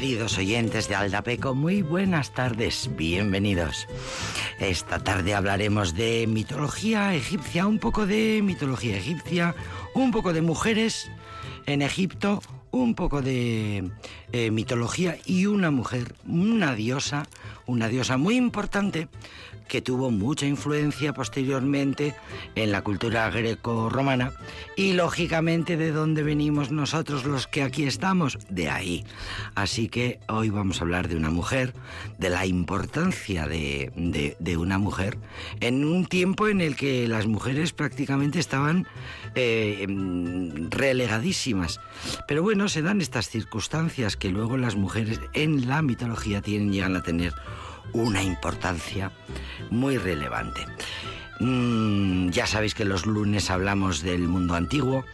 Queridos oyentes de Aldapeco, muy buenas tardes, bienvenidos. Esta tarde hablaremos de mitología egipcia, un poco de mitología egipcia, un poco de mujeres en Egipto, un poco de eh, mitología y una mujer, una diosa, una diosa muy importante que tuvo mucha influencia posteriormente en la cultura greco-romana y lógicamente de dónde venimos nosotros los que aquí estamos, de ahí. Así que hoy vamos a hablar de una mujer, de la importancia de, una mujer en un tiempo en el que las mujeres prácticamente estaban eh, relegadísimas. Pero bueno, se dan estas circunstancias que luego las mujeres en la mitología tienen, llegan a tener una importancia muy relevante. Mm, ya sabéis que los lunes hablamos del mundo antiguo,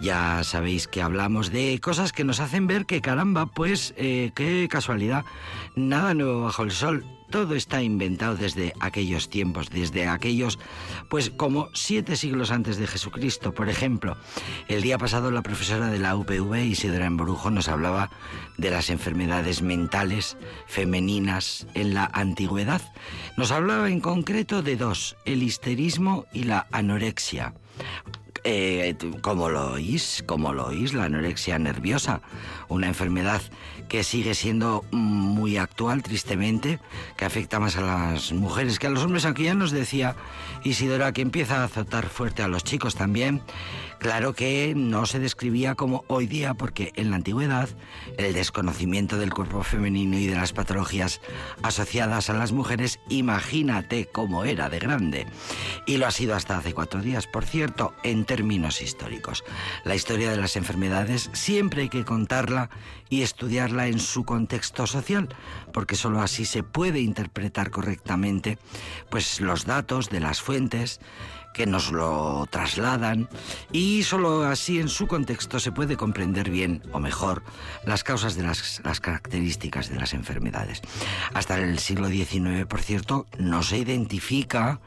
ya sabéis que hablamos de cosas que nos hacen ver que caramba, pues eh, qué casualidad, nada nuevo bajo el sol todo está inventado desde aquellos tiempos, desde aquellos, pues como siete siglos antes de Jesucristo. Por ejemplo, el día pasado la profesora de la UPV, Isidora Embrujo, nos hablaba de las enfermedades mentales femeninas en la antigüedad. Nos hablaba en concreto de dos, el histerismo y la anorexia. Eh, como lo oís, lo oís, la anorexia nerviosa, una enfermedad que sigue siendo muy actual, tristemente, que afecta más a las mujeres que a los hombres, aunque ya nos decía Isidora que empieza a azotar fuerte a los chicos también. Claro que no se describía como hoy día porque en la antigüedad el desconocimiento del cuerpo femenino y de las patologías asociadas a las mujeres, imagínate cómo era de grande. Y lo ha sido hasta hace cuatro días, por cierto, en términos históricos. La historia de las enfermedades siempre hay que contarla y estudiarla en su contexto social, porque sólo así se puede interpretar correctamente pues los datos de las fuentes que nos lo trasladan y solo así en su contexto se puede comprender bien o mejor las causas de las, las características de las enfermedades. Hasta el siglo XIX, por cierto, no se identifica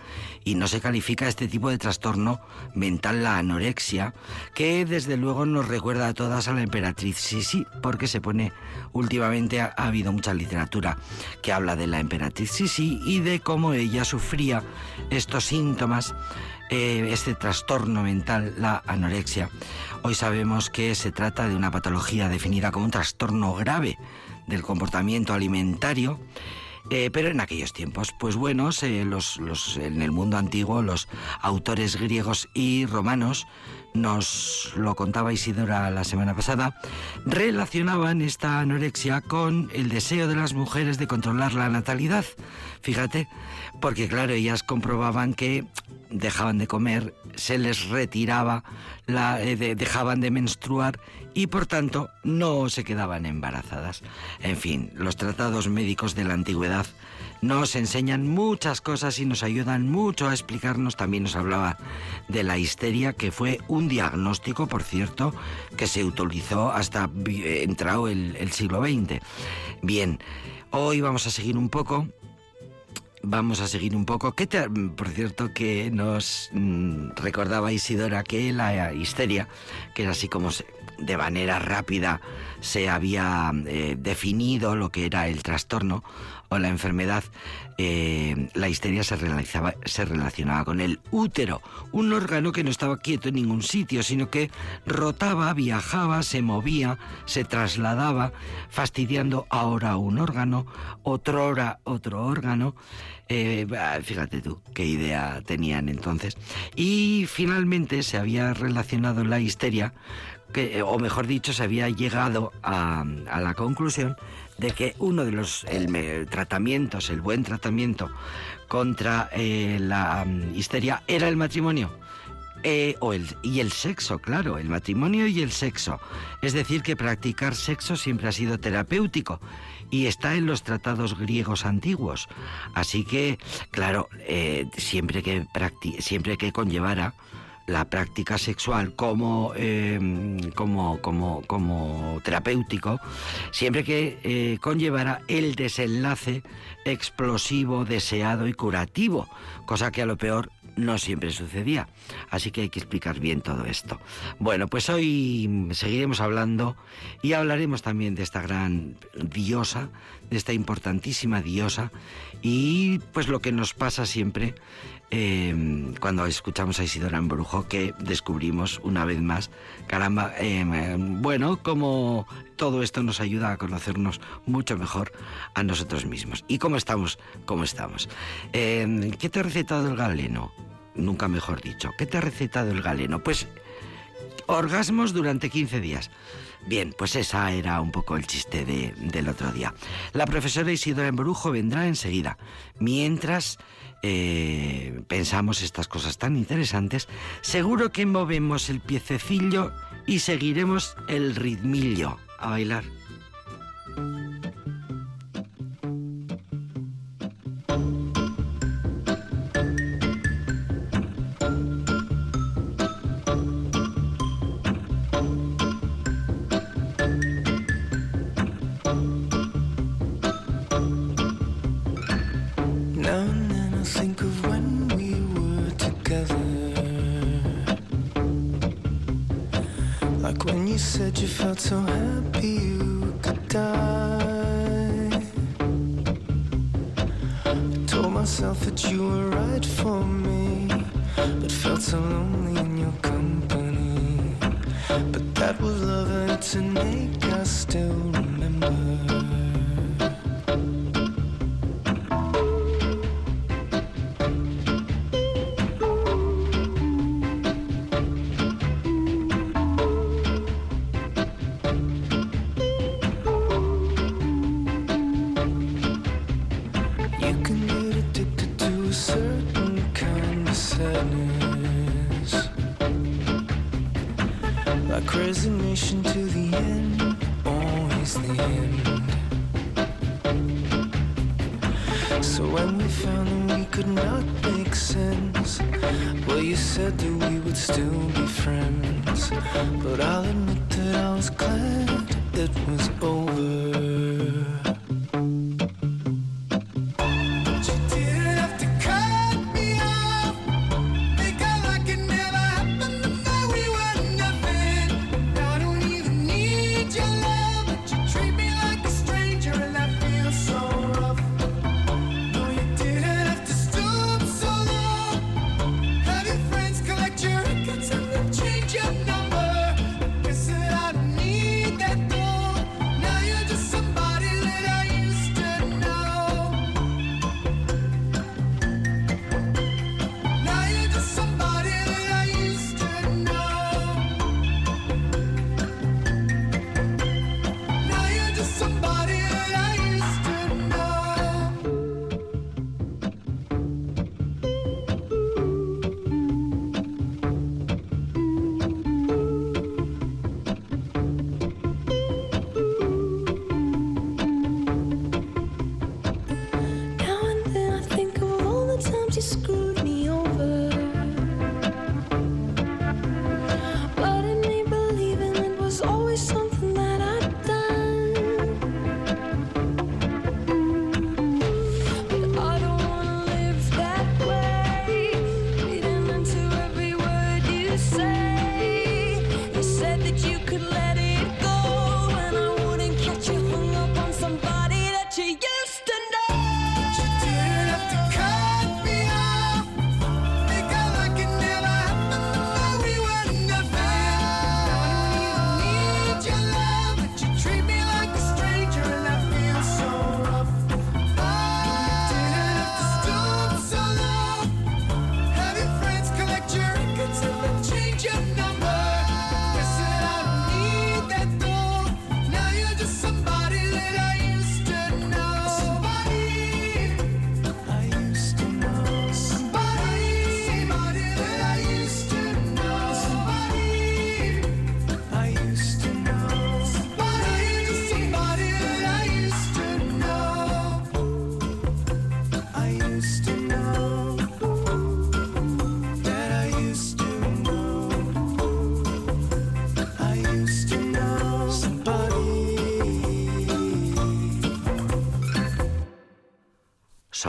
y no se califica este tipo de trastorno mental, la anorexia, que desde luego nos recuerda a todas a la emperatriz Sisi, porque se pone últimamente ha, ha habido mucha literatura que habla de la emperatriz Sisi y de cómo ella sufría estos síntomas este trastorno mental, la anorexia. Hoy sabemos que se trata de una patología definida como un trastorno grave del comportamiento alimentario. Eh, pero en aquellos tiempos, pues bueno, los, en el mundo antiguo los autores griegos y romanos, nos lo contaba Isidora la semana pasada, relacionaban esta anorexia con el deseo de las mujeres de controlar la natalidad. Fíjate, porque claro, ellas comprobaban que dejaban de comer, se les retiraba, la, eh, dejaban de menstruar y por tanto no se quedaban embarazadas. En fin, los tratados médicos de la antigüedad nos enseñan muchas cosas y nos ayudan mucho a explicarnos. También nos hablaba de la histeria, que fue un diagnóstico, por cierto, que se utilizó hasta entrado el, el siglo XX. Bien, hoy vamos a seguir un poco vamos a seguir un poco. Que por cierto, que nos mm, recordaba Isidora que la histeria, que era así como de manera rápida se había eh, definido lo que era el trastorno o la enfermedad, eh, la histeria se, realizaba, se relacionaba con el útero, un órgano que no estaba quieto en ningún sitio, sino que rotaba, viajaba, se movía, se trasladaba, fastidiando ahora un órgano, otro hora otro órgano. Eh, fíjate tú qué idea tenían entonces. Y finalmente se había relacionado la histeria que, o mejor dicho, se había llegado a, la conclusión de que uno de los tratamientos, el buen tratamiento contra eh, la mm, histeria era el matrimonio. Eh, o el, y el sexo, claro, el matrimonio y el sexo. Es decir, que practicar sexo siempre ha sido terapéutico y está en los tratados griegos antiguos. Así que, claro, eh, siempre, que siempre que conllevara la práctica sexual como, em, como, como, como, terapéutico, siempre que eh, conllevara el desenlace explosivo, deseado y curativo, cosa que a lo peor no siempre sucedía. Así que hay que explicar bien todo esto. Bueno, pues hoy seguiremos hablando y hablaremos también de esta gran diosa, de esta importantísima diosa y pues lo que nos pasa siempre eh, cuando escuchamos a Isidora en Brujo, que descubrimos una vez más, caramba, eh, bueno, como todo esto nos ayuda a conocernos mucho mejor a nosotros mismos. ¿Y cómo estamos? ¿Cómo estamos? ¿Qué te ha recetado el galeno? Nunca mejor dicho. ¿Qué te ha recetado el galeno? Pues orgasmos durante 15 días. Bien, pues esa era un poco el chiste de, del otro día. La profesora Isidora Embrujo vendrá enseguida. Mientras eh, pensamos estas cosas tan interesantes, seguro que movemos el piececillo y seguiremos el ritmillo a bailar. Like resignation to the end, always the end. So when we found that we could not make sense, well, you said that we would still be friends. But I'll admit that I was glad it was over.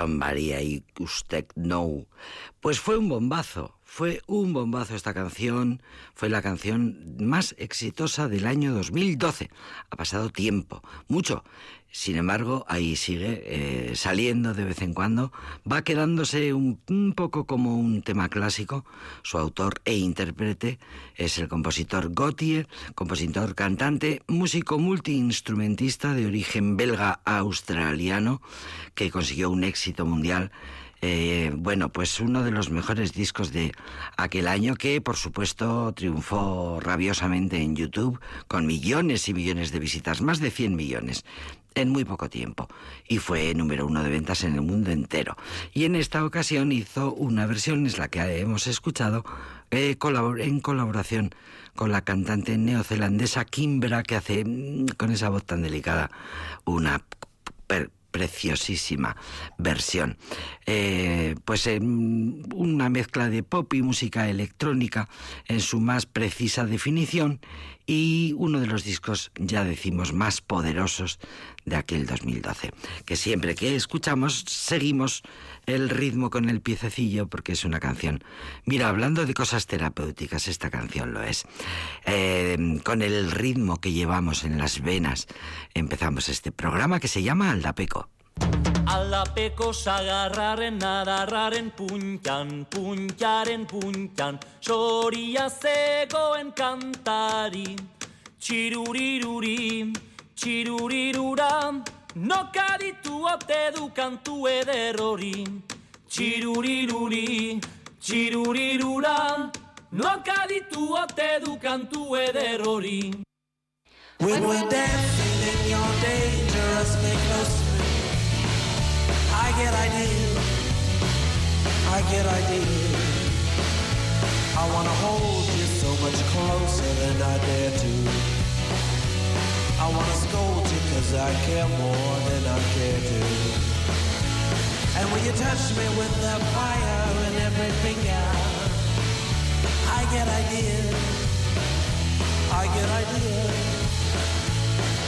Sant Maria i ikustek nou. Pues fue un bombazo, fue un bombazo esta canción, fue la canción más exitosa del año 2012. Ha pasado tiempo, mucho. Sin embargo, ahí sigue eh, saliendo de vez en cuando, va quedándose un, poco como un tema clásico. Su autor e intérprete es el compositor Gautier, compositor, cantante, músico multiinstrumentista de origen belga-australiano, que consiguió un éxito mundial eh, bueno, pues uno de los mejores discos de aquel año que, por supuesto, triunfó rabiosamente en YouTube con millones y millones de visitas, más de 100 millones en muy poco tiempo y fue número uno de ventas en el mundo entero. Y en esta ocasión hizo una versión, es la que hemos escuchado, eh, en colaboración con la cantante neozelandesa Kimbra, que hace mm, con esa voz tan delicada una preciosísima versión. Eh, pues en una mezcla de pop y música electrónica en su más precisa definición y uno de los discos, ya decimos, más poderosos de aquel 2012. Que siempre que escuchamos seguimos el ritmo con el piececillo porque es una canción. Mira, hablando de cosas terapéuticas, esta canción lo es. Eh, con el ritmo que llevamos en las venas empezamos este programa que se llama Aldapeco. Aldapeko sagarraren nadarraren puntan, puntaren puntan, soria zegoen kantari. Txiruriruri, txirurirura, nokaditu ote du kantu ederrori. Txiruriruri, txirurirura, nokaditu ote du kantu ederrori. When we're dancing in your dangerously close I get ideas, I get ideas. I wanna hold you so much closer than I dare to. I wanna scold you cause I care more than I care to. And when you touch me with the fire in every finger, I get ideas, I get ideas.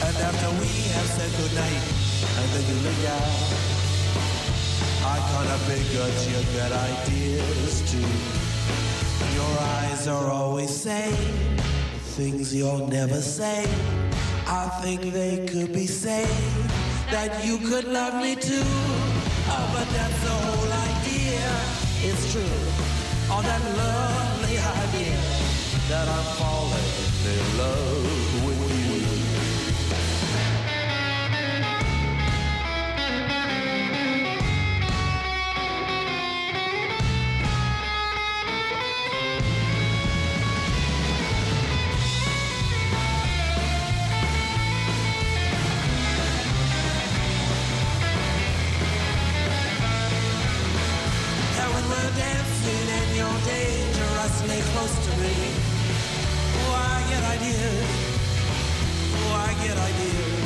And after we have said goodnight, and then you linger. I kinda figured you get ideas too. Your eyes are always saying things you'll never say. I think they could be saying that you could love me too. Oh, but that's the whole idea. It's true. Oh, that lovely idea that I'm falling in love close to me. Oh, I get ideas. Oh, I get ideas.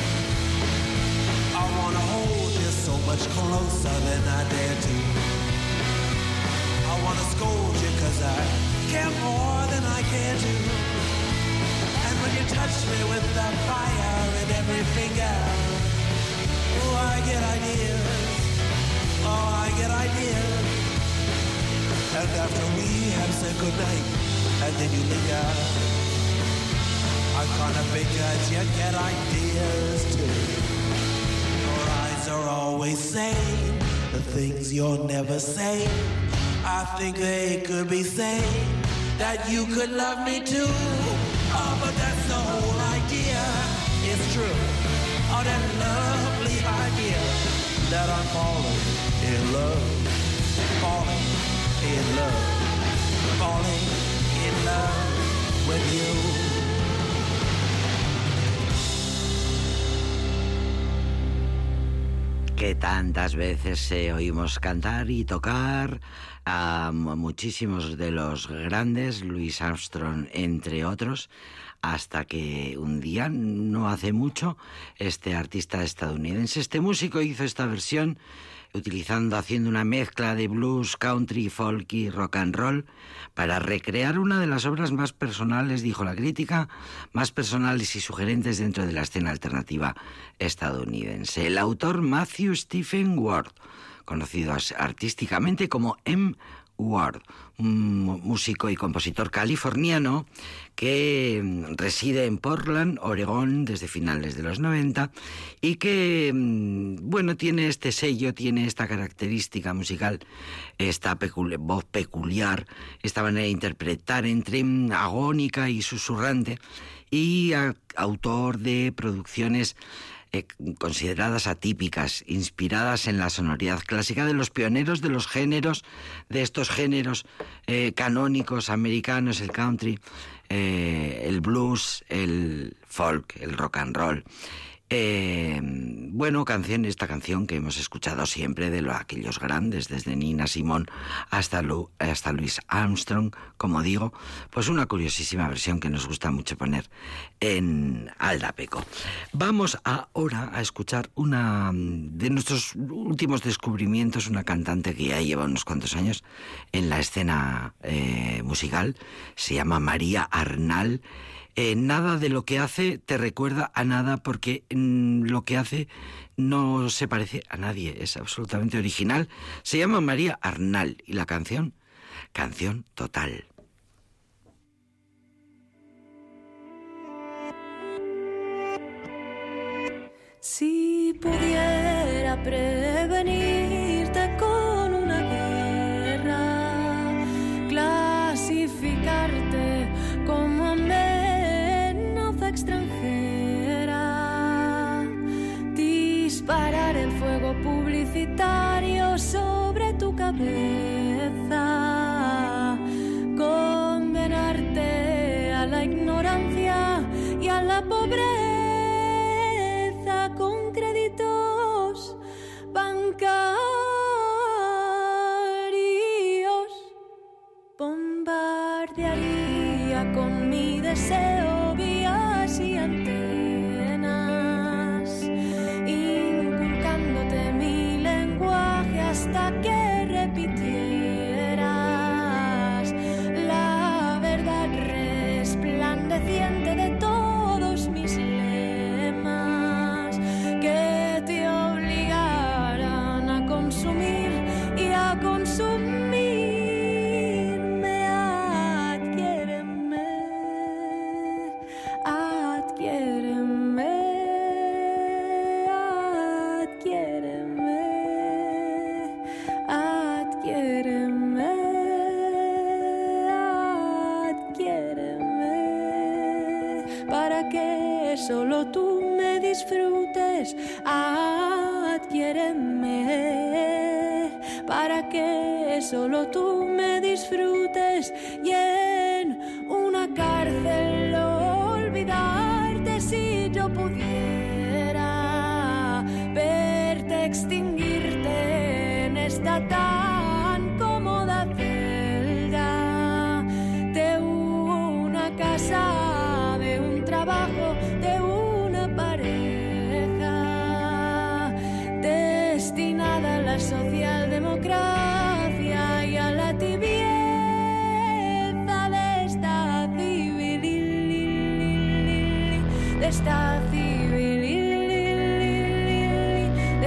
I wanna hold you so much closer than I dare to. I wanna scold you cause I care more than I care to. And when you touch me with that fire in every finger, oh, I get ideas. Oh, I get ideas. And after we have said goodnight, and then you linger, I kinda figured you get ideas too. Your eyes are always saying the things you'll never say. I think they could be saying that you could love me too. Oh, but that's the whole idea. It's true. Oh, that lovely idea that I'm falling in love, falling in love, falling in que tantas veces eh, oímos cantar y tocar a muchísimos de los grandes, Louis Armstrong entre otros, hasta que un día, no hace mucho, este artista estadounidense, este músico hizo esta versión utilizando, haciendo una mezcla de blues, country, folk y rock and roll, para recrear una de las obras más personales, dijo la crítica, más personales y sugerentes dentro de la escena alternativa estadounidense. El autor Matthew Stephen Ward conocido artísticamente como M. Ward, un músico y compositor californiano que mm, reside en Portland, Oregón, desde finales de los 90 y que, mm, bueno, tiene este sello, tiene esta característica musical, esta voz peculiar, esta manera de interpretar entre mm, agónica y susurrante y autor de producciones eh, consideradas atípicas, inspiradas en la sonoridad clásica de los pioneros de los géneros, de estos géneros eh, canónicos americanos, el country, eh, el blues, el folk, el rock and roll. Eh, bueno, canción, esta canción que hemos escuchado siempre de aquellos grandes, desde Nina Simón hasta, Lu, hasta Luis Armstrong, como digo, pues una curiosísima versión que nos gusta mucho poner en Aldapeco. Vamos ahora a escuchar una de nuestros últimos descubrimientos, una cantante que ya lleva unos cuantos años en la escena eh, musical, se llama María Arnal eh, nada de lo que hace te recuerda a nada porque mm, lo que hace no se parece a nadie, es absolutamente original. Se llama María Arnal y la canción, canción total. Si pudiera prevenirte extranjera, disparar el fuego publicitario sobre tu cabeza, condenarte a la ignorancia y a la pobreza con créditos bancarios, bombardearía con mi deseo solo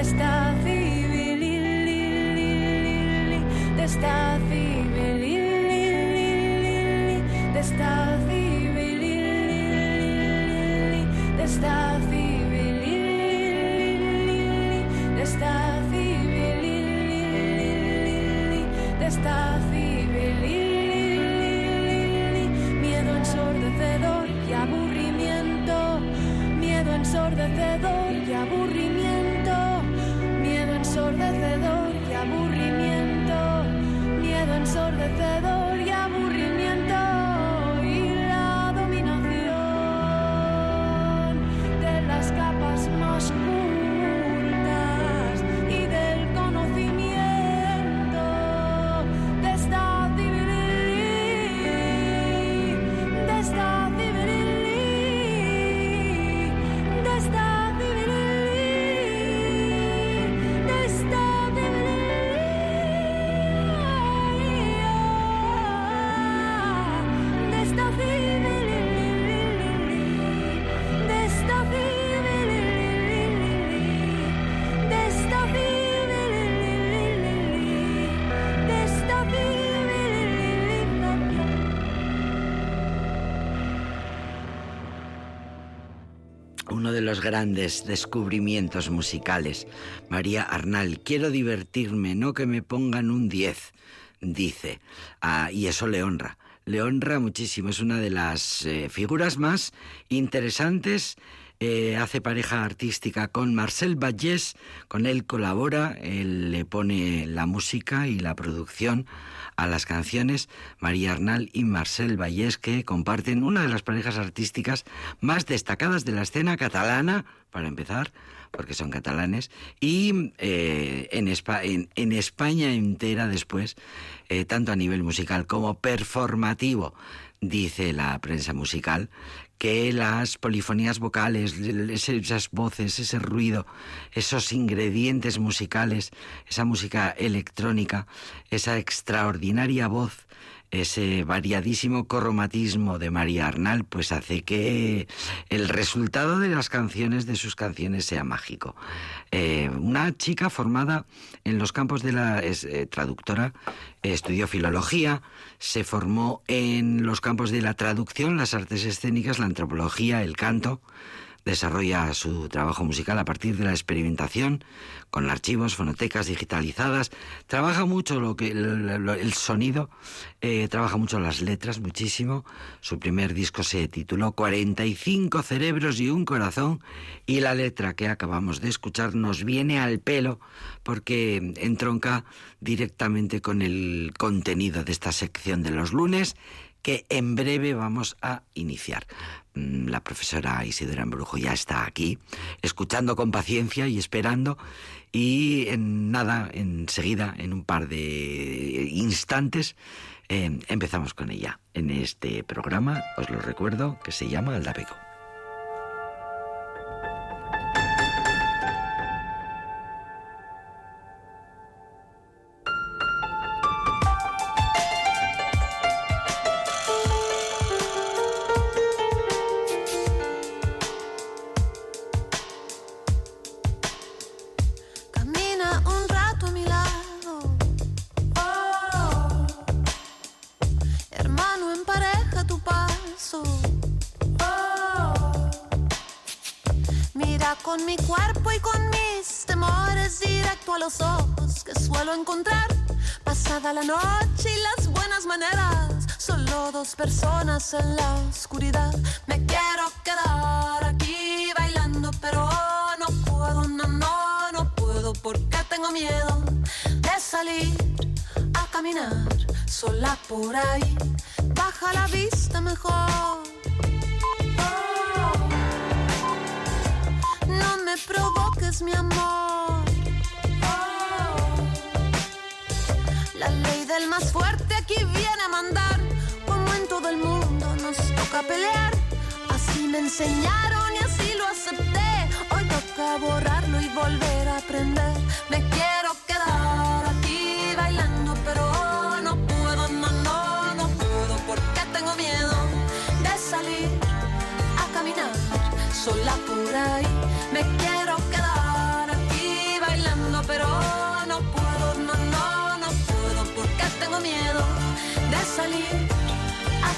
de esta civil, de esta civil, de esta civil, de esta civil, de esta civil, de esta ensordecedor y aburrimiento, ensordecedor y aburrimiento, miedo ensordecedor grandes descubrimientos musicales. María Arnal, quiero divertirme, no que me pongan un 10, dice. Ah, y eso le honra. Le honra muchísimo. Es una de las eh, figuras más interesantes eh, hace pareja artística con Marcel Vallés, con él colabora, él le pone la música y la producción a las canciones. María Arnal y Marcel Vallés, que comparten una de las parejas artísticas más destacadas de la escena catalana, para empezar, porque son catalanes, y eh, en, en, España entera después, eh, tanto a nivel musical como performativo dice la prensa musical, que las polifonías vocales, esas voces, ese ruido, esos ingredientes musicales, esa música electrónica, esa extraordinaria voz, ese variadísimo cromatismo de María Arnal, pues hace que el resultado de las canciones, de sus canciones, sea mágico. Eh, una chica formada en los campos de la es, eh, traductora, estudió filología, se formó en los campos de la traducción, las artes escénicas, la antropología, el canto, desarrolla su trabajo musical a partir de la experimentación con archivos, fonotecas digitalizadas. Trabaja mucho lo que el, sonido, eh, trabaja mucho las letras, muchísimo. Su primer disco se tituló 45 cerebros y un corazón y la letra que acabamos de escuchar nos viene al pelo porque entronca directamente con el contenido de esta sección de los lunes que en breve vamos a iniciar. Mm, la profesora Isidora Embrujo ya está aquí, escuchando con paciencia y esperando. Y en nada, enseguida, en un par de instantes, eh, empezamos con ella en este programa, os lo recuerdo, que se llama Aldapego.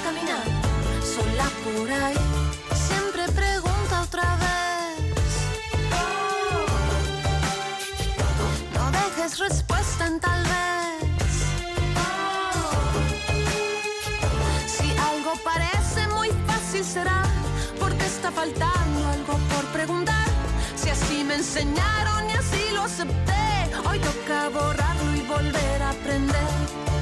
Caminar sola por ahí. Siempre pregunta otra vez. No dejes respuesta en tal vez. Si algo parece muy fácil será porque está faltando algo por preguntar. Si así me enseñaron y así lo acepté, hoy toca borrarlo y volver a aprender.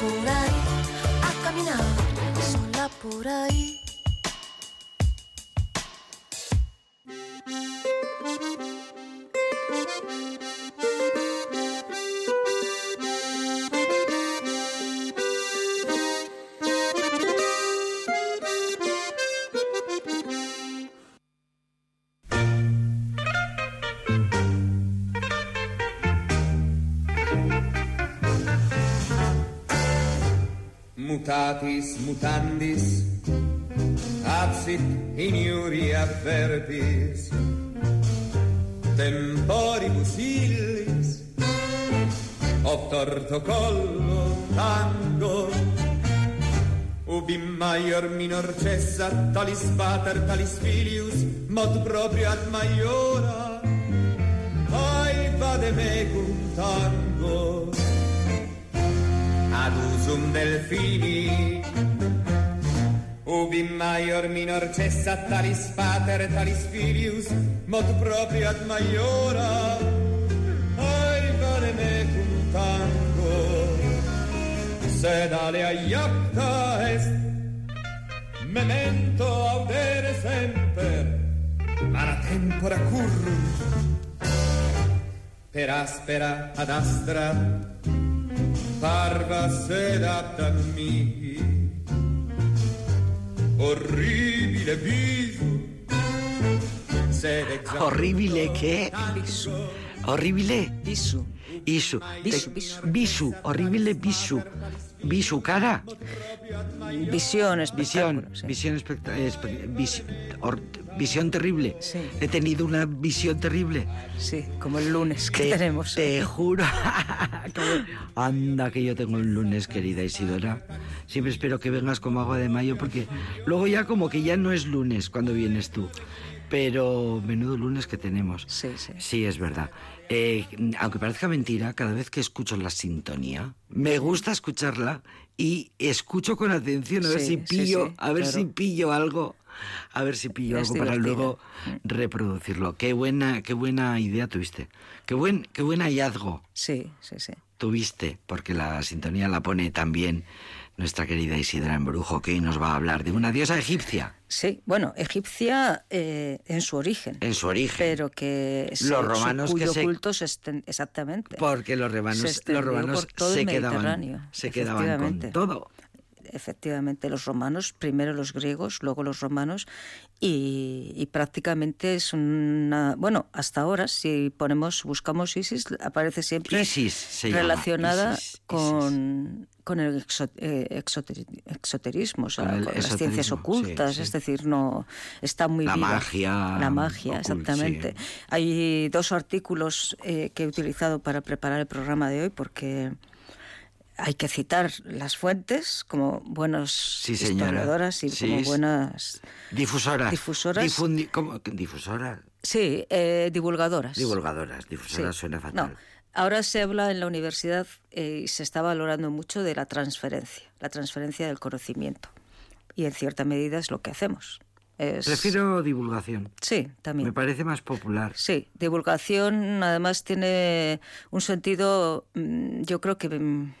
Por ahí, a caminar, sola por ahí. Mutatis mutandis absit in iuria verbis temporibus illis of torto collo tango ubi maior minor cessa talis pater talis filius mod proprio ad maiora. Ai vade mecum tango usum delfini. Ubi maior minor cessa talis pater talis filius mod proprio ad maiora. Ai vale mecum tango. Sed alea iacta est memento audere semper. Mala tempora currus. Per aspera ad astra parva sedata mia orribile viso. Sede orribile che viso orribile viso Isu. Bisu, bisu. Bisu. Horrible bisu. Bisu cara. Visión, Visión. sí. Visión vis- visión terrible. Sí. He tenido una visión terrible. Sí, como el lunes que Te, tenemos. te juro. Anda, que yo tengo un lunes, querida Isidora. Siempre espero que vengas como agua de mayo, porque luego ya como que ya no es lunes cuando vienes tú. Pero menudo lunes que tenemos. Sí, sí. Sí, es verdad. Eh, aunque parezca mentira, cada vez que escucho la sintonía, me gusta escucharla y escucho con atención a ver si pillo, sí, a ver claro. si pillo algo, a ver si pillo Es algo para luego reproducirlo. Qué buena, qué buena idea tuviste. Qué buen, qué buen hallazgo Sí, sí, sí. tuviste, porque la sintonía la pone también nuestra querida Isidra Embrujo, que hoy nos va a hablar de una diosa egipcia Sí, bueno, egipcia eh, en su origen. en su origen. Pero que se- Los romanos su- que cuyo se- culto se esten- exactamente. Porque los romanos, los romanos se quedaban, se quedaban con todo. Efectivamente, los romanos, primero los griegos, luego los romanos, y, y prácticamente es una. Bueno, hasta ahora, si ponemos, buscamos Isis, aparece siempre Isis relacionada Isis, Isis. con, con el eh, exoteri- exoterismo, o sea, Con con, el las ciencias ocultas, sí, sí. es decir, no está muy La viva. magia La magia, exactamente. sí. Hay dos artículos eh, que he utilizado para preparar el programa de hoy porque hay que citar las fuentes como buenos Sí, historiadoras y Sí, como buenas Difusoras. Difusoras. Difundi- ¿cómo? Difusoras. sí eh, divulgadoras Divulgadoras. Sí. Difusoras suena No, fatal. ahora se habla en la universidad eh, y se está valorando mucho de la transferencia la transferencia del conocimiento y en cierta medida es lo que hacemos Es- Prefiero divulgación. sí también Me parece más popular. Sí, divulgación además tiene un sentido, mm, yo creo que mm,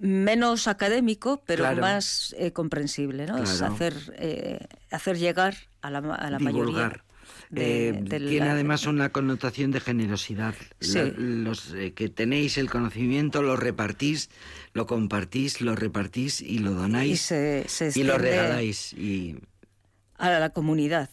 menos académico, pero Claro. más eh, comprensible, ¿no? Es Claro. hacer, eh, hacer llegar a la, a la mayoría. de- Eh, de tiene la- además una connotación de generosidad. Sí. La- los eh, que tenéis el conocimiento lo repartís, lo compartís, lo repartís y lo donáis y se, se y lo regaláis. Y, a la comunidad.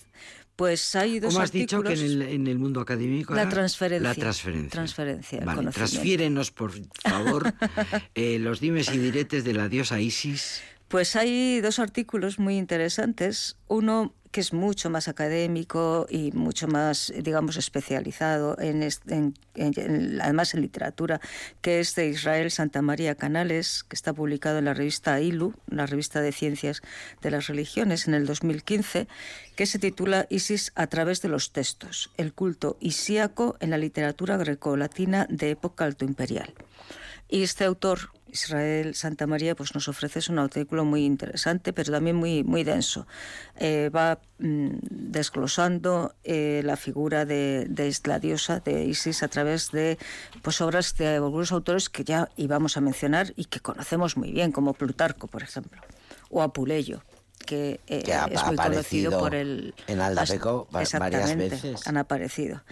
Pues hay dos ¿Cómo has dicho que en artículos- el, en el mundo académico La transferencia. La transferencia. Transferencia, Vale, transfiérenos, por favor, eh, los dimes y diretes de la diosa Isis. Pues hay dos artículos muy interesantes. Uno que es mucho más académico y mucho más, digamos, especializado, en, en- en- además en literatura, que es de Israel Santa María Canales, que está publicado en la revista ILU, la revista de ciencias de las religiones, en el 2015, que se titula Isis a través de los textos, el culto isíaco en la literatura grecolatina de época altoimperial. Y este autor Israel Santa María pues nos ofrece un artículo muy interesante, pero también muy, muy denso. Eh, va mm, desglosando eh, la figura de, de, la diosa de Isis a través de pues, obras de algunos autores que ya íbamos a mencionar y que conocemos muy bien, como Plutarco, por ejemplo, o Apuleyo que, eh, que ha, es muy conocido por el... En Aldapeco varias veces. han aparecido.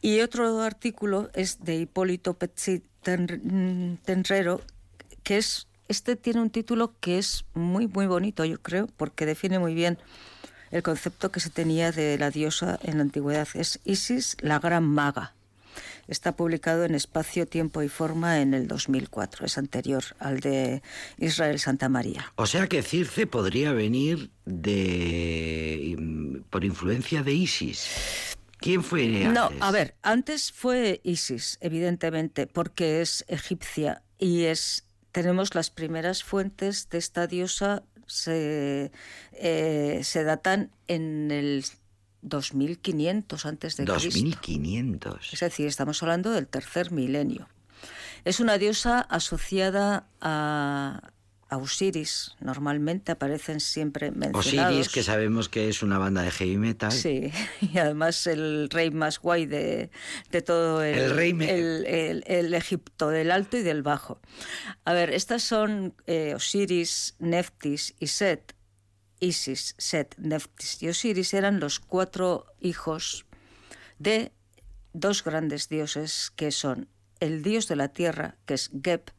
Y otro artículo es de Hipólito Petit Tenrero, que es... Este tiene un título que es muy, muy bonito, yo creo, porque define muy bien el concepto que se tenía de la diosa en la antigüedad. Es Isis, la gran maga. Está publicado en Espacio, Tiempo y Forma en el 2004. Es anterior al de Israel Santa María. O sea que Circe podría venir de por influencia de Isis. ¿Quién fue antes? No, a ver, antes fue Isis, evidentemente, porque es egipcia y es tenemos las primeras fuentes de esta diosa se, eh, se datan en el 2500 antes de 2500. Cristo. Es decir, estamos hablando del tercer milenio. Es una diosa asociada a, a Osiris. Normalmente aparecen siempre mencionados. Osiris, que sabemos que es una banda de heavy metal. Sí, y además el rey más guay de, de todo el, el, rey me... el, el, el, Egipto, del alto y del bajo. A ver, estas son eh, Osiris, Neftis y Set Isis, Set, Neftis y Osiris eran los cuatro hijos de dos grandes dioses que son el dios de la tierra, que es Geb,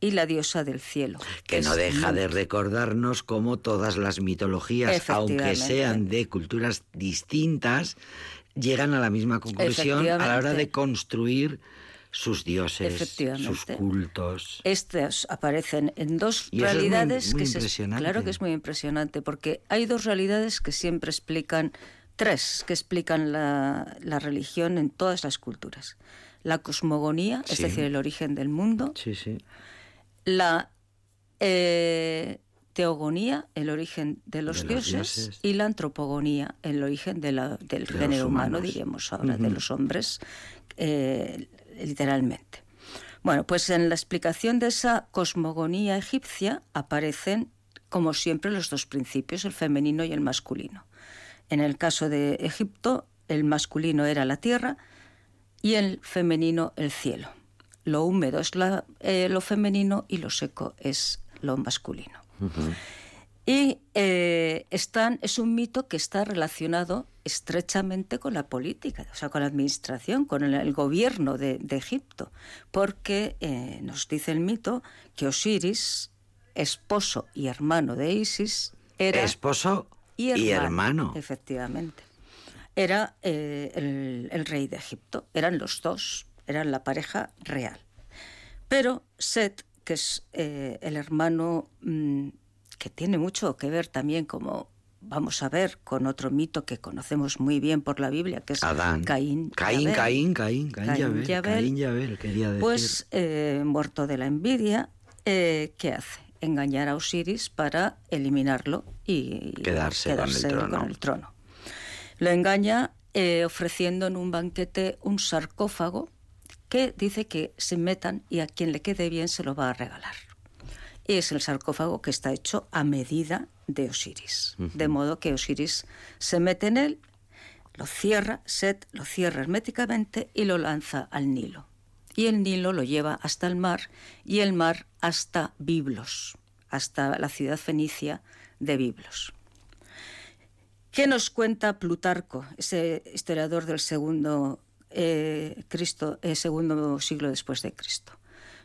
y la diosa del cielo. Que, que no deja de recordarnos cómo todas las mitologías, aunque sean de culturas distintas, llegan a la misma conclusión a la hora de construir sus dioses, sus cultos. Estos aparecen en dos y realidades es muy, muy que se, claro que es muy impresionante porque hay dos realidades que siempre explican tres que explican la, la religión en todas las culturas. La cosmogonía, Sí. es decir, el origen del mundo, Sí, sí. La eh, teogonía, el origen de los, De los dioses, y la antropogonía, el origen de la- del De género humano, diríamos ahora, de los hombres, eh, literalmente. Bueno, pues en la explicación de esa cosmogonía egipcia aparecen, como siempre, los dos principios, el femenino y el masculino. En el caso de Egipto, el masculino era la tierra y el femenino el cielo. Lo húmedo es la- eh, lo femenino y lo seco es lo masculino. Y eh, están, es un mito que está relacionado estrechamente con la política, o sea, con la administración, con el, el gobierno de, de Egipto, porque eh, nos dice el mito que Osiris, esposo y hermano de Isis, era Esposo y hermano. Efectivamente. Era eh, el, el rey de Egipto. Eran los dos. Eran la pareja real. Pero Set, que es eh, el hermano mm, que tiene mucho que ver también, como vamos a ver, con otro mito que conocemos muy bien por la Biblia, que es Adán. Caín. Caín. Caín, Caín, Caín, Caín, Yabel, quería decir. Pues, eh, muerto de la envidia, eh, ¿qué hace? Engañar a Osiris para eliminarlo y Quedarse con el con el trono. Lo engaña eh, ofreciendo en un banquete un sarcófago que dice que se metan y a quien le quede bien se lo va a regalar. Y es el sarcófago que está hecho a medida de Osiris. De modo que Osiris se mete en él, lo cierra, Set lo cierra herméticamente y lo lanza al Nilo. Y el Nilo lo lleva hasta el mar y el mar hasta Biblos, hasta la ciudad fenicia de Biblos. ¿Qué nos cuenta Plutarco, ese historiador del segundo, eh, Cristo, eh, segundo siglo después de Cristo?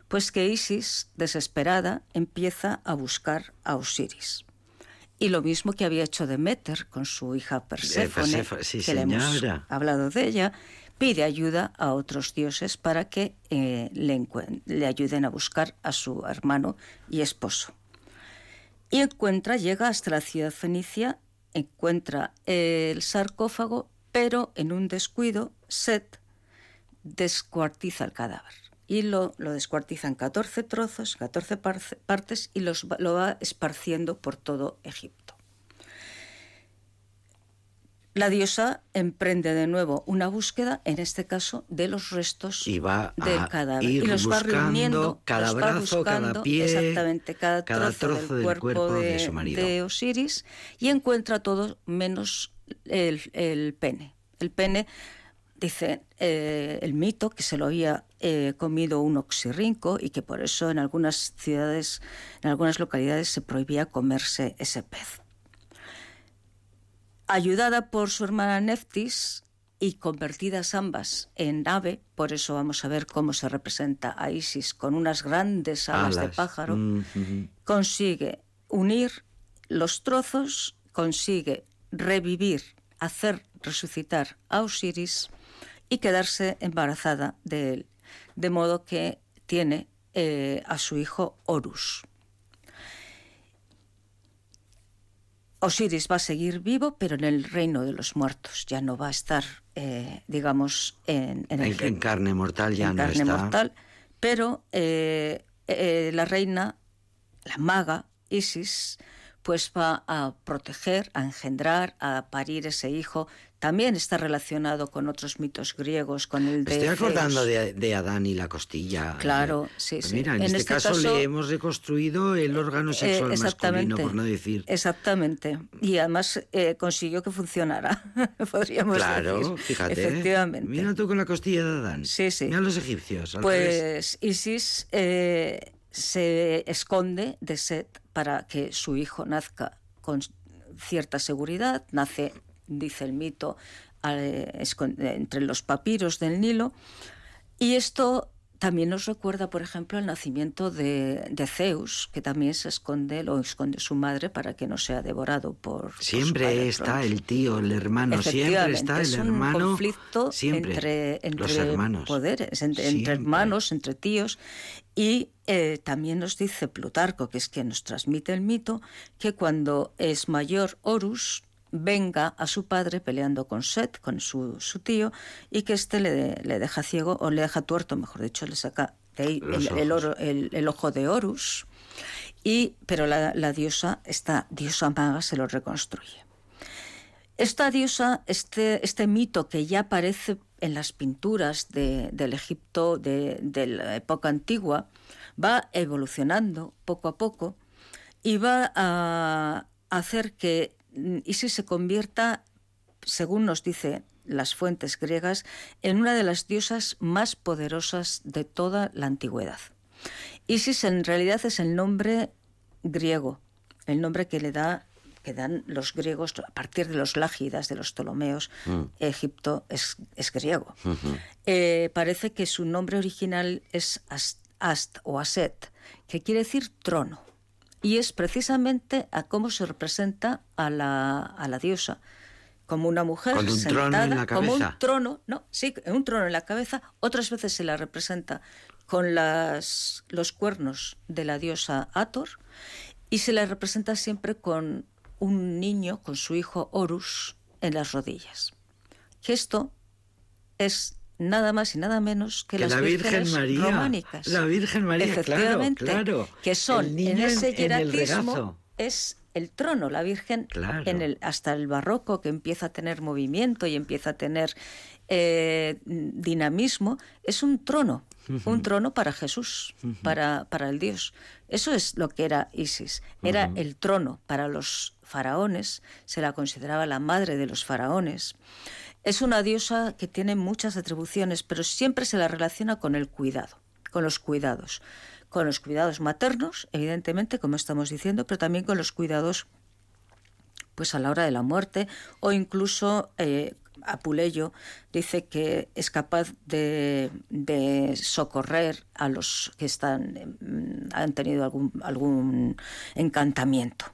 Pues que Isis, desesperada, empieza a buscar a Osiris. Y lo mismo que había hecho Demeter con su hija Perséfone, sí, que le hemos hablado de ella, pide ayuda a otros dioses para que eh, le, le ayuden a buscar a su hermano y esposo. Y encuentra, llega hasta la ciudad fenicia, encuentra el sarcófago, pero en un descuido, Set descuartiza el cadáver. Y lo, lo descuartiza en 14 trozos, 14 parce- partes, y los, lo va esparciendo por todo Egipto. la diosa emprende de nuevo una búsqueda, en este caso, de los restos Y va a del cadáver. ir y los va buscando reuniendo, cada los va brazo, cada buscando, pie, exactamente, cada, cada trozo, trozo del del cuerpo, cuerpo de de, su marido. de Osiris y encuentra todo menos el, el pene. El pene, dice eh, el mito, que se lo había eh, comido un oxirrinco y que por eso en algunas ciudades, en algunas localidades se prohibía comerse ese pez. Ayudada por su hermana Neftis y convertidas ambas en ave, por eso vamos a ver cómo se representa a Isis con unas grandes alas, de pájaro, Mm, consigue unir los trozos, consigue revivir, hacer resucitar a Osiris y quedarse embarazada de él, de modo que tiene eh, a su hijo Horus. Osiris va a seguir vivo, pero en el reino de los muertos. Ya no va a estar, eh, digamos, en, en el En, en carne mortal ya en no carne está. mortal, pero eh, eh, la reina, la maga Isis, pues va a proteger, a engendrar, a parir ese hijo. También está relacionado con otros mitos griegos, con el de estoy acordando de, de Adán y la costilla. Claro, Eh, sí, pues sí. Mira, en, En este, este caso, caso- le hemos reconstruido el órgano Eh, sexual masculino, por no decir. Exactamente. Y además eh, consiguió que funcionara, podríamos Claro, decir. fíjate. Efectivamente. Mira tú con la costilla de Adán. Sí, sí. Mira los egipcios. Pues Isis eh, se esconde de Set para que su hijo nazca con cierta seguridad. Nace, dice el mito, entre los papiros del Nilo. Y esto también nos recuerda, por ejemplo, el nacimiento de, de Zeus, que también se esconde, lo esconde su madre para que no sea devorado por. por Siempre padre está el tío, el hermano, siempre está el es un hermano. conflicto siempre. entre, entre los hermanos. poderes, entre, hermanos, entre tíos. Y eh, también nos dice Plutarco, que es quien nos transmite el mito, que cuando es mayor Horus venga a su padre peleando con Set, con su, su tío, y que éste le, le deja ciego, o le deja tuerto, mejor dicho, le saca de ahí el, el ojos. oro- el- el ojo de Horus, y, pero la, la diosa, esta diosa maga, se lo reconstruye. Esta diosa, este, este mito que ya aparece en las pinturas de- del Egipto de, de la época antigua, va evolucionando poco a poco y va a hacer que Isis se convierta, según nos dicen las fuentes griegas, en una de las diosas más poderosas de toda la antigüedad. Isis en realidad es el nombre griego, el nombre que le da que dan los griegos a partir de los lágidas, de los Ptolomeos, Egipto es, es griego. Eh, parece que su nombre original es Ast, Ast o Aset, que quiere decir trono. Y es precisamente a cómo se representa a la, a la diosa. Como una mujer Con un trono en sentada, como un trono, no, sí, un trono en la cabeza. Otras veces se la representa con las, los cuernos de la diosa Ator y se la representa siempre con un niño, con su hijo Horus, en las rodillas. Que esto es nada más y nada menos que, Que las la Virgen María. románicas. La Virgen María, Efectivamente, claro. Que son en ese hieratismo es el trono, la Virgen Claro. en el hasta el barroco que empieza a tener movimiento y empieza a tener eh, dinamismo, es un trono, un trono para Jesús, para, para el Dios. Eso es lo que era Isis. Era el trono para los faraones, se la consideraba la madre de los faraones. Es una diosa que tiene muchas atribuciones, pero siempre se la relaciona con el cuidado, con los cuidados. Con los cuidados maternos, evidentemente, como estamos diciendo, pero también con los cuidados pues a la hora de la muerte o incluso eh, Apuleyo dice que es capaz de, socorrer a los que mm, han tenido algún, algún encantamiento.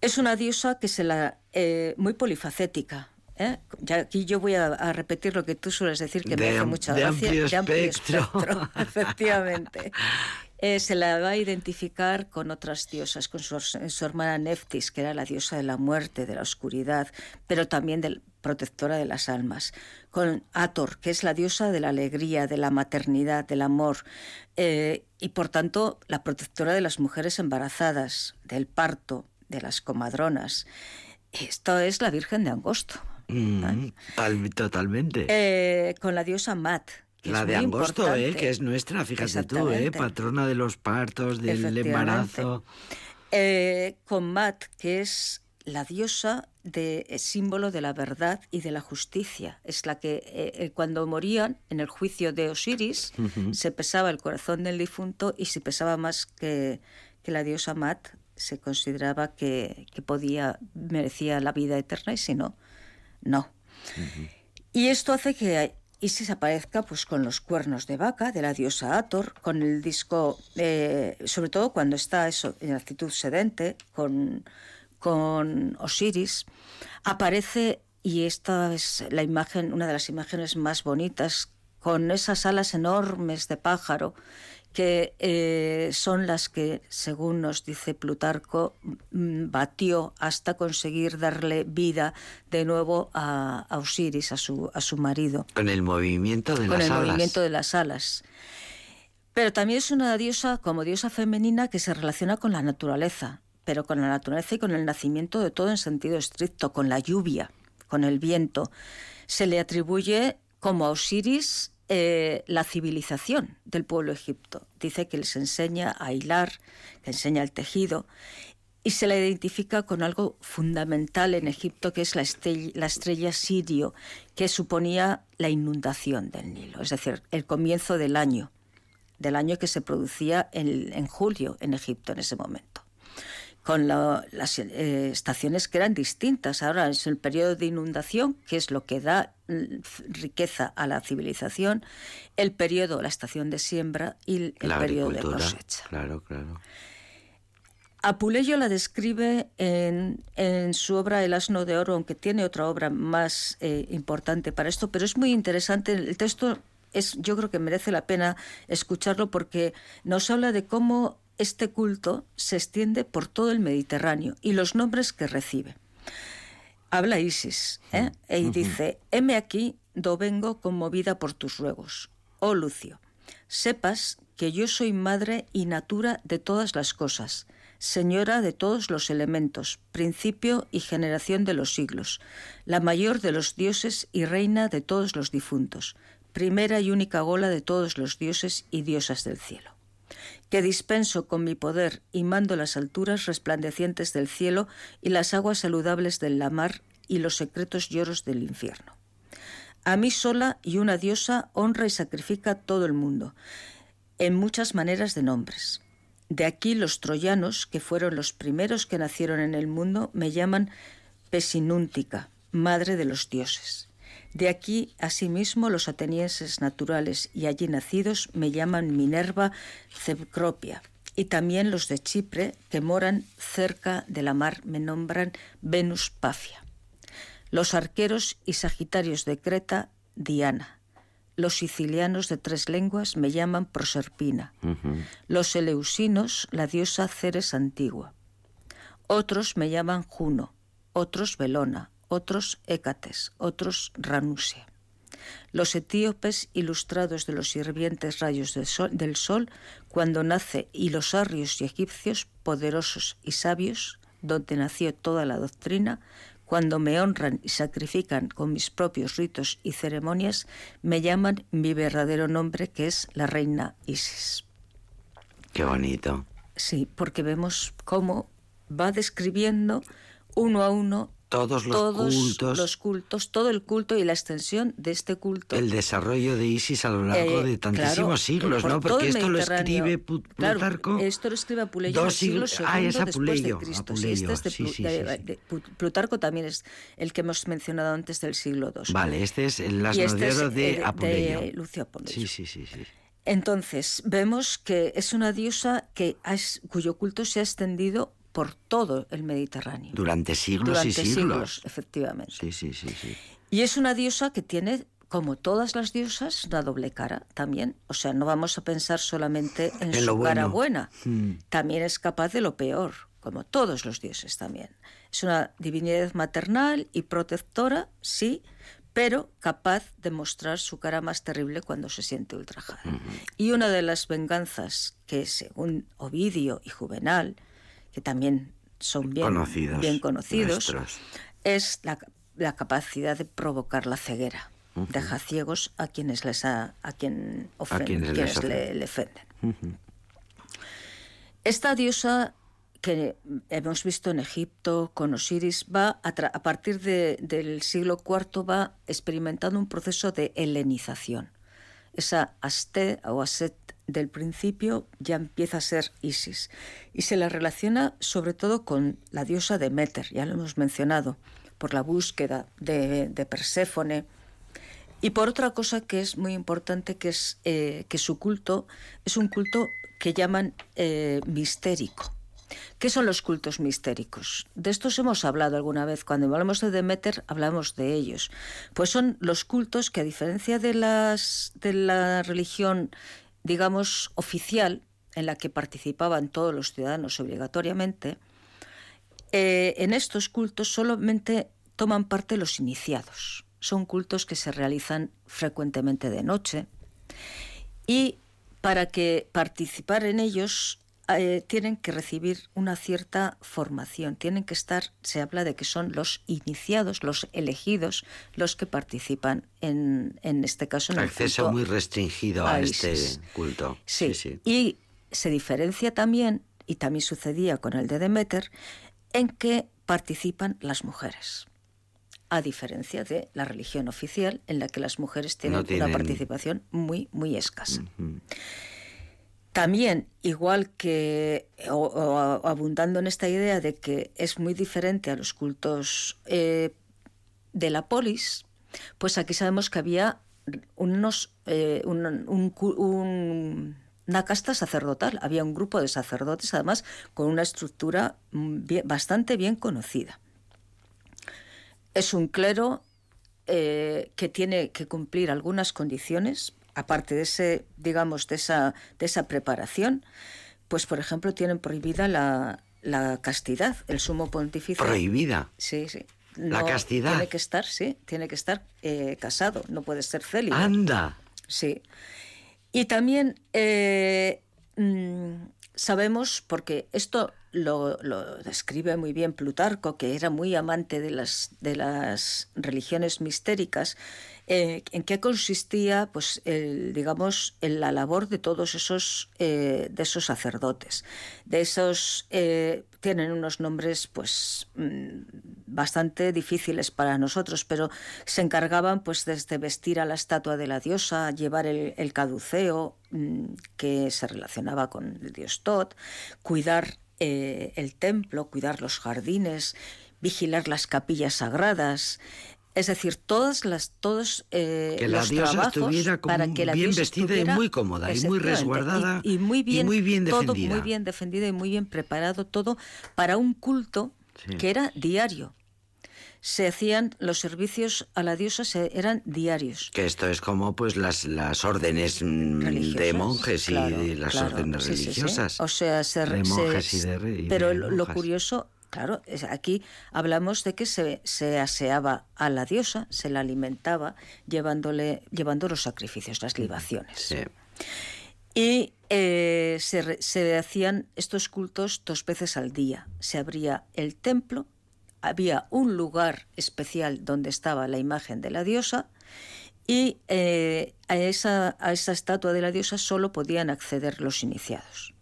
Es una diosa que se la eh, muy polifacética. ¿Eh? Ya aquí yo voy a, a repetir lo que tú sueles decir que me hace mucha de gracia. amplio de amplio espectro. espectro, efectivamente. Eh, se la va a identificar con otras diosas, con su, su hermana Neftis, que era la diosa de la muerte, de la oscuridad, pero también del, protectora de las almas, con Ator, que es la diosa de la alegría, de la maternidad, del amor, eh, y por tanto la protectora de las mujeres embarazadas, del parto, de las comadronas. Esto es la Virgen de Angosto. Mm, tal- totalmente. Eh, con la diosa Mat. que la de Angosto, ¿eh? que es nuestra, fíjate tú, ¿eh? Patrona de los partos, del embarazo. Eh, con Mat, que es la diosa de eh, símbolo de la verdad y de la justicia. Es la que eh, eh, cuando morían en el juicio de Osiris se pesaba el corazón del difunto y si pesaba más que, que la diosa Mat se consideraba que, que podía merecía la vida eterna y si no, no. Y esto hace que Isis aparezca pues con los cuernos de vaca de la diosa Hathor, con el disco, eh, sobre todo cuando está eso en actitud sedente, con, con Osiris, aparece y esta es la imagen, una de las imágenes más bonitas, con esas alas enormes de pájaro que eh, son las que, según nos dice Plutarco, mm, batió hasta conseguir darle vida de nuevo a, a Osiris, a su, a su marido Con el movimiento de con las el alas. movimiento de las alas. Pero también es una diosa, como diosa femenina, que se relaciona con la naturaleza, pero con la naturaleza y con el nacimiento de todo en sentido estricto, con la lluvia, con el viento. Se le atribuye como a Osiris eh, la civilización del pueblo egipto. Dice que les enseña a hilar, que enseña el tejido, y se la identifica con algo fundamental en Egipto, que es la estrella, la estrella Sirio, que suponía la inundación del Nilo, es decir, el comienzo del año, del año que se producía en julio en Egipto en ese momento con la- las eh, estaciones que eran distintas. Ahora es el periodo de inundación, que es lo que da mm, riqueza a la civilización, el periodo, la estación de siembra y el la periodo de cosecha. Claro, claro. Apuleyo la describe en, en su obra El asno de oro, aunque tiene otra obra más eh, importante para esto, pero es muy interesante. El texto es, yo creo que merece la pena escucharlo porque nos habla de cómo este culto se extiende por todo el Mediterráneo y los nombres que recibe. Habla Isis ¿eh? y dice, heme aquí, do vengo conmovida por tus ruegos. Oh Lucio, sepas que yo soy madre y natura de todas las cosas, señora de todos los elementos, principio y generación de los siglos, la mayor de los dioses y reina de todos los difuntos, primera y única gola de todos los dioses y diosas del cielo que dispenso con mi poder y mando las alturas resplandecientes del cielo y las aguas saludables de la mar y los secretos lloros del infierno. A mí sola y una diosa honra y sacrifica todo el mundo, en muchas maneras de nombres. De aquí los troyanos, que fueron los primeros que nacieron en el mundo, me llaman Pesinúntica, madre de los dioses. De aquí, asimismo, los atenienses naturales y allí nacidos me llaman Minerva Cecropia, y también los de Chipre, que moran cerca de la mar, me nombran Venus Pafia. Los arqueros y sagitarios de Creta, Diana. Los sicilianos de tres lenguas me llaman Proserpina. Los eleusinos, la diosa Ceres antigua. Otros me llaman Juno, otros Belona, otros Hécates, otros Ranusia. Los etíopes ilustrados de los hirvientes rayos del sol, del sol, cuando nace, y los arrios y egipcios, poderosos y sabios, donde nació toda la doctrina, cuando me honran y sacrifican con mis propios ritos y ceremonias, me llaman mi verdadero nombre, que es la reina Isis. Qué bonito. Sí, porque vemos cómo va describiendo uno a uno Todos los todos cultos. los cultos, todo el culto y la extensión de este culto. El desarrollo de Isis a lo largo Eh, de tantísimos claro, siglos, por ¿no? Porque esto lo escribe Pu- Claro, Plutarco. esto lo escribe Apuleyo dos siglo siglos- segundo ah, es Apuleyo, Plutarco también es el que hemos mencionado antes del siglo II. Vale, este es el y este es oro de eh, Apuleyo. de Lucio Apuleyo. Sí, sí, sí, sí. Entonces, vemos que es una diosa que ha es- cuyo culto se ha extendido por todo el Mediterráneo. Durante siglos Durante y siglos. siglos, efectivamente. Sí, sí, sí, sí. Y es una diosa que tiene, como todas las diosas, una doble cara también. O sea, no vamos a pensar solamente en, En su cara buena. Mm. También es capaz de lo peor, como todos los dioses también. Es una divinidad maternal y protectora, sí, pero capaz de mostrar su cara más terrible cuando se siente ultrajada. Y una de las venganzas que, según Ovidio y Juvenal, que también son bien Conocidos, bien conocidos nuestros. es la, la capacidad de provocar la ceguera. Deja ciegos a quienes les ha- a quien ofen- quienes les quienes ofenden. le, le ofenden. Esta diosa que hemos visto en Egipto con Osiris va a, a partir de- del siglo IV va experimentando un proceso de helenización. Esa Aste o Aset del principio ya empieza a ser Isis y se la relaciona sobre todo con la diosa Demeter, ya lo hemos mencionado, por la búsqueda de, de Perséfone, y por otra cosa que es muy importante, que es eh, que su culto es un culto que llaman eh, mistérico. ¿Qué son los cultos mistéricos? De estos hemos hablado alguna vez. Cuando hablamos de Demeter, hablamos de ellos. Pues son los cultos que, a diferencia de, las, de la religión, digamos, oficial, en la que participaban todos los ciudadanos obligatoriamente, eh, en estos cultos solamente toman parte los iniciados. Son cultos que se realizan frecuentemente de noche y para que participar en ellos eh, tienen que recibir una cierta formación, tienen que estar, se habla de que son los iniciados, los elegidos, los que participan en, en este caso en el Acceso culto muy restringido a, a este culto. Sí, y se diferencia también, y también sucedía con el de Demeter, en que participan las mujeres. A diferencia de la religión oficial, en la que las mujeres tienen, No tienen- una participación muy, muy escasa. También, igual que, o abundando en esta idea de que es muy diferente a los cultos eh, de la polis, pues aquí sabemos que había eh, un- una casta sacerdotal, había un grupo de sacerdotes, además, con una estructura mm, bastante bien conocida. Es un clero eh, que tiene que cumplir algunas condiciones, aparte de ese, digamos, de esa, de esa preparación, pues por ejemplo tienen prohibida la, la castidad. El sumo pontífice. Prohibida. Sí, sí. La castidad. Tiene que estar, sí, tiene que estar eh, casado, no puede ser célibe. Anda. Sí. Y también eh, mm, sabemos, porque esto lo, lo describe muy bien Plutarco, que era muy amante de las, de las religiones mistéricas, eh, en qué consistía, pues, digamos, en la labor de todos esos, eh, de esos sacerdotes. De esos eh, tienen unos nombres, pues, mm, bastante difíciles para nosotros, pero se encargaban, pues, desde vestir a la estatua de la diosa, llevar el, caduceo mm, que se relacionaba con el dios Tot, cuidar el templo, cuidar los jardines, vigilar las capillas sagradas. Es decir, todas las, todos eh, Que la los diosa trabajos estuviera como para que la bien diosa vestida y muy cómoda y muy resguardada y, y muy y bien, muy bien todo defendida. muy bien defendido y muy bien preparado todo para un culto Sí. que era diario. Se hacían los servicios a la diosa se, eran diarios. Que esto es como pues las, las órdenes mm, de religiosas, monjes claro, y las claro, órdenes sí, sí, sí. religiosas. O sea, se, de se- monjes y de, y pero de lo, curioso, claro, aquí hablamos de que se, se aseaba a la diosa, se la alimentaba llevándole llevando los sacrificios, las libaciones. Sí. Y eh, se, se hacían estos cultos dos veces al día. Se abría el templo, había un lugar especial donde estaba la imagen de la diosa y eh, a, esa, a esa estatua de la diosa solo podían acceder los iniciados.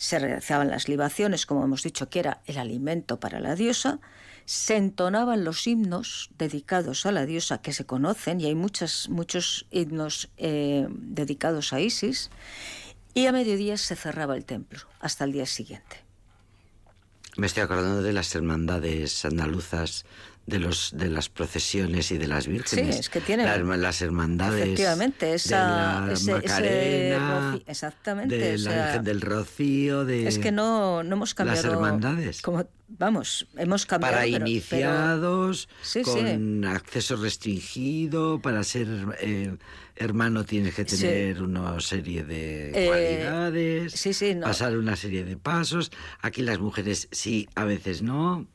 Se realizaban las libaciones, como hemos dicho, que era el alimento para la diosa. Se entonaban los himnos dedicados a la diosa que se conocen, y hay muchas, muchos himnos eh, dedicados a Isis. Y a mediodía se cerraba el templo, hasta el día siguiente. Me estoy acordando de las hermandades andaluzas, de los de las procesiones y de las vírgenes. Sí, es que tienen- las, herma- las hermandades Efectivamente, esa, de la ese- Macarena, exactamente, de la sea, Virgen del Rocío, de Es que no, no hemos cambiado. las hermandades. Como, vamos, hemos cambiado. para pero- iniciados, sí. con acceso restringido, para ser eh, hermano tienes que tener una serie de Eh, cualidades, sí, sí, no. pasar una serie de pasos. Aquí las mujeres sí, a veces no.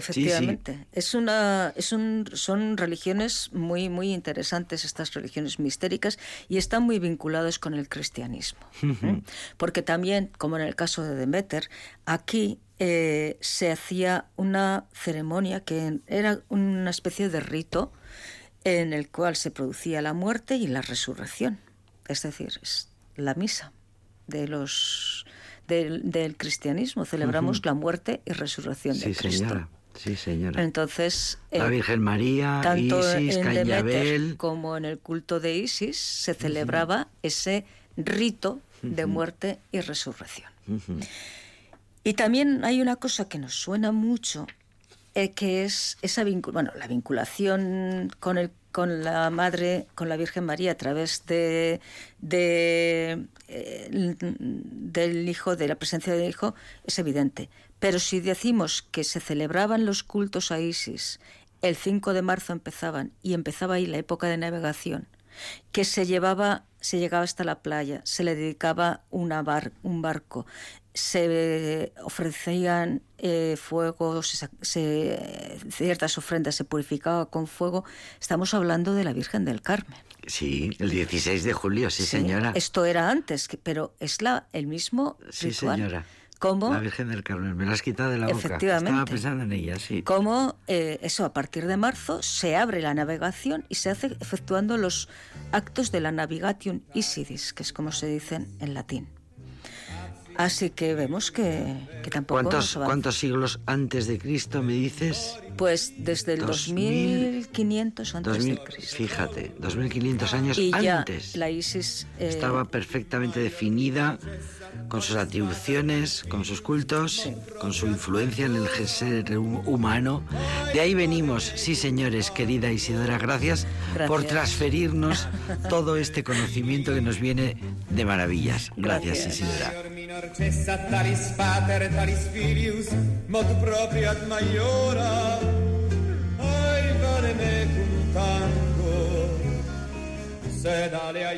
Sí, sí. Efectivamente. Es una, es un, son religiones muy, muy interesantes, estas religiones mistéricas, y están muy vinculadas con el cristianismo. ¿eh? Porque también, como en el caso de Demeter, aquí eh, se hacía una ceremonia que era una especie de rito en el cual se producía la muerte y la resurrección. Es decir, es la misa de los del, del cristianismo. Celebramos la muerte y resurrección de Sí, Cristo. señora. Sí, señora. Entonces, La eh, Virgen María, tanto Isis, en Demeter como en el culto de Isis se celebraba ese rito de muerte y resurrección. Y también hay una cosa que nos suena mucho, eh, que es esa bueno, la vinculación con el con la madre, con la Virgen María a través de, de, eh, del hijo, de la presencia del hijo, es evidente. Pero si decimos que se celebraban los cultos a Isis, el 5 de marzo empezaban y empezaba ahí la época de navegación, que se llevaba, se llegaba hasta la playa, se le dedicaba una bar- un barco, se ofrecían eh, fuegos, se se- ciertas ofrendas se purificaba con fuego. Estamos hablando de la Virgen del Carmen. Sí, el 16 de julio, sí, Sí, señora. Esto era antes, pero es la, el mismo Sí, ritual. señora. ¿Cómo? La Virgen del Carmen, me la has quitado de la boca. Efectivamente. Estaba pensando en ella, sí. Como eh, eso, a partir de marzo se abre la navegación y se hace efectuando los actos de la Navigatio Isidis, que es como se dicen en latín. Así que vemos que, que tampoco ¿Cuántos. ¿Cuántos siglos antes de Cristo me dices? Pues desde el 2000, 2500 antes 2000, de Cristo. fíjate, 2500 años Y ya antes. la Isis eh, Estaba perfectamente definida con sus atribuciones, con sus cultos, con su influencia en el ser hu- humano. De ahí venimos, sí señores, querida Isidora, gracias, por Gracias. transferirnos todo este conocimiento que nos viene de maravillas. Gracias, Gracias. Isidora. Ay, veneme cantando. Se dale a